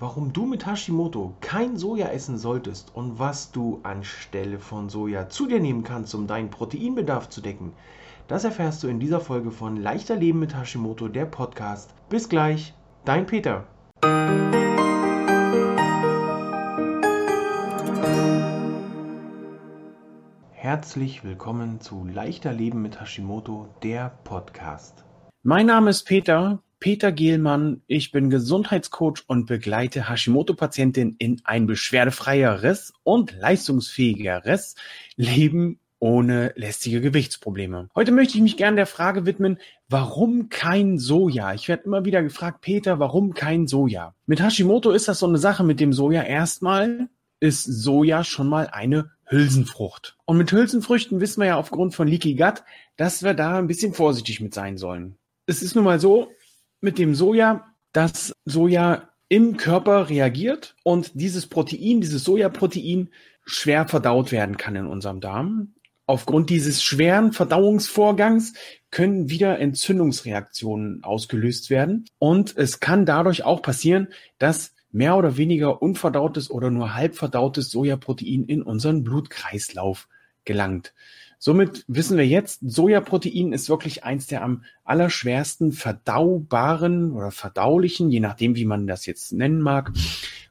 warum du mit Hashimoto kein Soja essen solltest und was du anstelle von Soja zu dir nehmen kannst, um deinen Proteinbedarf zu decken, das erfährst du in dieser Folge von Leichter Leben mit Hashimoto, der Podcast. Bis gleich, dein Peter. Herzlich willkommen zu Leichter Leben mit Hashimoto, der Podcast. Mein Name ist Peter, Peter Gehlmann. Ich bin Gesundheitscoach und begleite Hashimoto-Patientinnen in ein beschwerdefreieres und leistungsfähigeres Leben ohne lästige Gewichtsprobleme. Heute möchte ich mich gerne der Frage widmen, warum kein Soja? Ich werde immer wieder gefragt, Peter, warum kein Soja? Mit Hashimoto ist das so eine Sache mit dem Soja. Erstmal ist Soja schon mal eine Hülsenfrucht. Und mit Hülsenfrüchten wissen wir ja aufgrund von Leaky Gut, dass wir da ein bisschen vorsichtig mit sein sollen. Es ist nun mal so mit dem Soja, dass Soja im Körper reagiert und dieses Protein, dieses Sojaprotein schwer verdaut werden kann in unserem Darm. Aufgrund dieses schweren Verdauungsvorgangs können wieder Entzündungsreaktionen ausgelöst werden und es kann dadurch auch passieren, dass mehr oder weniger unverdautes oder nur halb verdautes Sojaprotein in unseren Blutkreislauf gelangt. Somit wissen wir jetzt, Sojaprotein ist wirklich eins der am allerschwersten verdaubaren oder verdaulichen, je nachdem, wie man das jetzt nennen mag,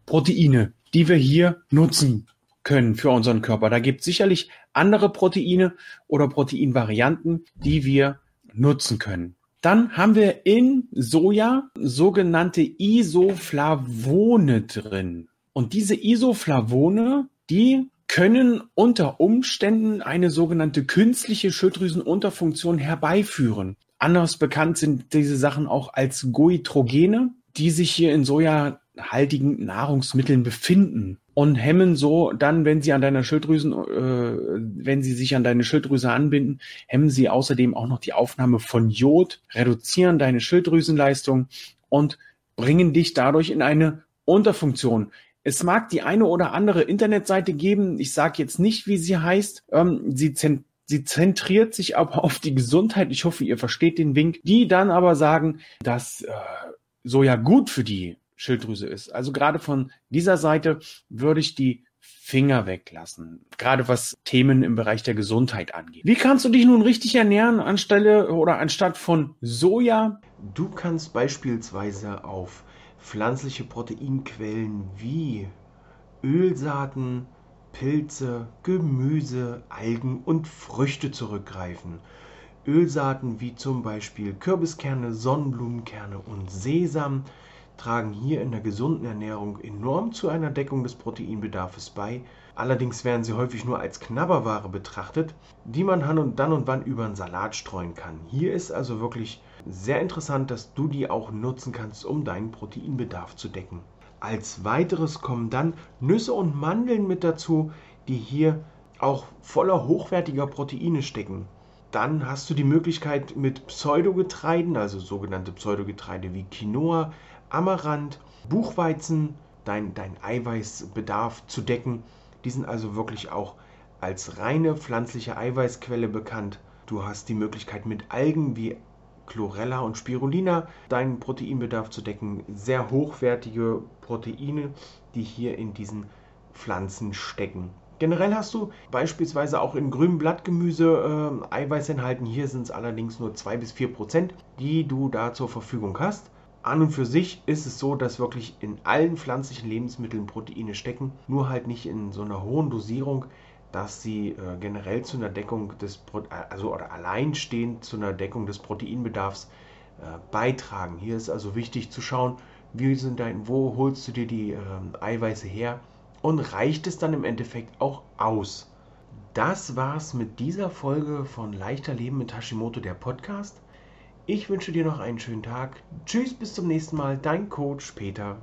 Proteine, die wir hier nutzen können für unseren Körper. Da gibt es sicherlich andere Proteine oder Proteinvarianten, die wir nutzen können. Dann haben wir in Soja sogenannte Isoflavone drin. Und diese Isoflavone, die können unter Umständen eine sogenannte künstliche Schilddrüsenunterfunktion herbeiführen. Anders bekannt sind diese Sachen auch als Goitrogene, die sich hier in sojahaltigen Nahrungsmitteln befinden und hemmen so dann, wenn sie an deiner Schilddrüsen, äh, wenn sie sich an deine Schilddrüse anbinden, hemmen sie außerdem auch noch die Aufnahme von Jod, reduzieren deine Schilddrüsenleistung und bringen dich dadurch in eine Unterfunktion. Es mag die eine oder andere Internetseite geben, ich sage jetzt nicht, wie sie heißt, ähm, sie, zent sie zentriert sich aber auf die Gesundheit, ich hoffe, ihr versteht den Wink, die dann aber sagen, dass äh, Soja gut für die Schilddrüse ist. Also gerade von dieser Seite würde ich die Finger weglassen, gerade was Themen im Bereich der Gesundheit angeht. Wie kannst du dich nun richtig ernähren anstelle oder anstatt von Soja? Du kannst beispielsweise auf pflanzliche Proteinquellen wie Ölsaaten, Pilze, Gemüse, Algen und Früchte zurückgreifen. Ölsaaten wie zum Beispiel Kürbiskerne, Sonnenblumenkerne und Sesam tragen hier in der gesunden Ernährung enorm zu einer Deckung des Proteinbedarfs bei. Allerdings werden sie häufig nur als Knabberware betrachtet, die man dann und wann über einen Salat streuen kann. Hier ist also wirklich sehr interessant, dass du die auch nutzen kannst, um deinen Proteinbedarf zu decken. Als weiteres kommen dann Nüsse und Mandeln mit dazu, die hier auch voller hochwertiger Proteine stecken. Dann hast du die Möglichkeit mit Pseudogetreiden, also sogenannte Pseudogetreide wie Quinoa, Amaranth, Buchweizen, dein, dein Eiweißbedarf zu decken. Die sind also wirklich auch als reine pflanzliche Eiweißquelle bekannt. Du hast die Möglichkeit mit Algen wie Chlorella und Spirulina deinen Proteinbedarf zu decken. Sehr hochwertige Proteine, die hier in diesen Pflanzen stecken. Generell hast du beispielsweise auch in grünem Blattgemüse äh, Eiweiß enthalten. Hier sind es allerdings nur 2 bis 4 Prozent, die du da zur Verfügung hast an und für sich ist es so, dass wirklich in allen pflanzlichen Lebensmitteln Proteine stecken, nur halt nicht in so einer hohen Dosierung, dass sie äh, generell zu einer Deckung des also oder alleinstehend zu einer Deckung des Proteinbedarfs äh, beitragen. Hier ist also wichtig zu schauen, wie sind dein, wo holst du dir die äh, Eiweiße her und reicht es dann im Endeffekt auch aus. Das war's mit dieser Folge von Leichter Leben mit Hashimoto, der Podcast. Ich wünsche dir noch einen schönen Tag. Tschüss, bis zum nächsten Mal. Dein Coach Peter.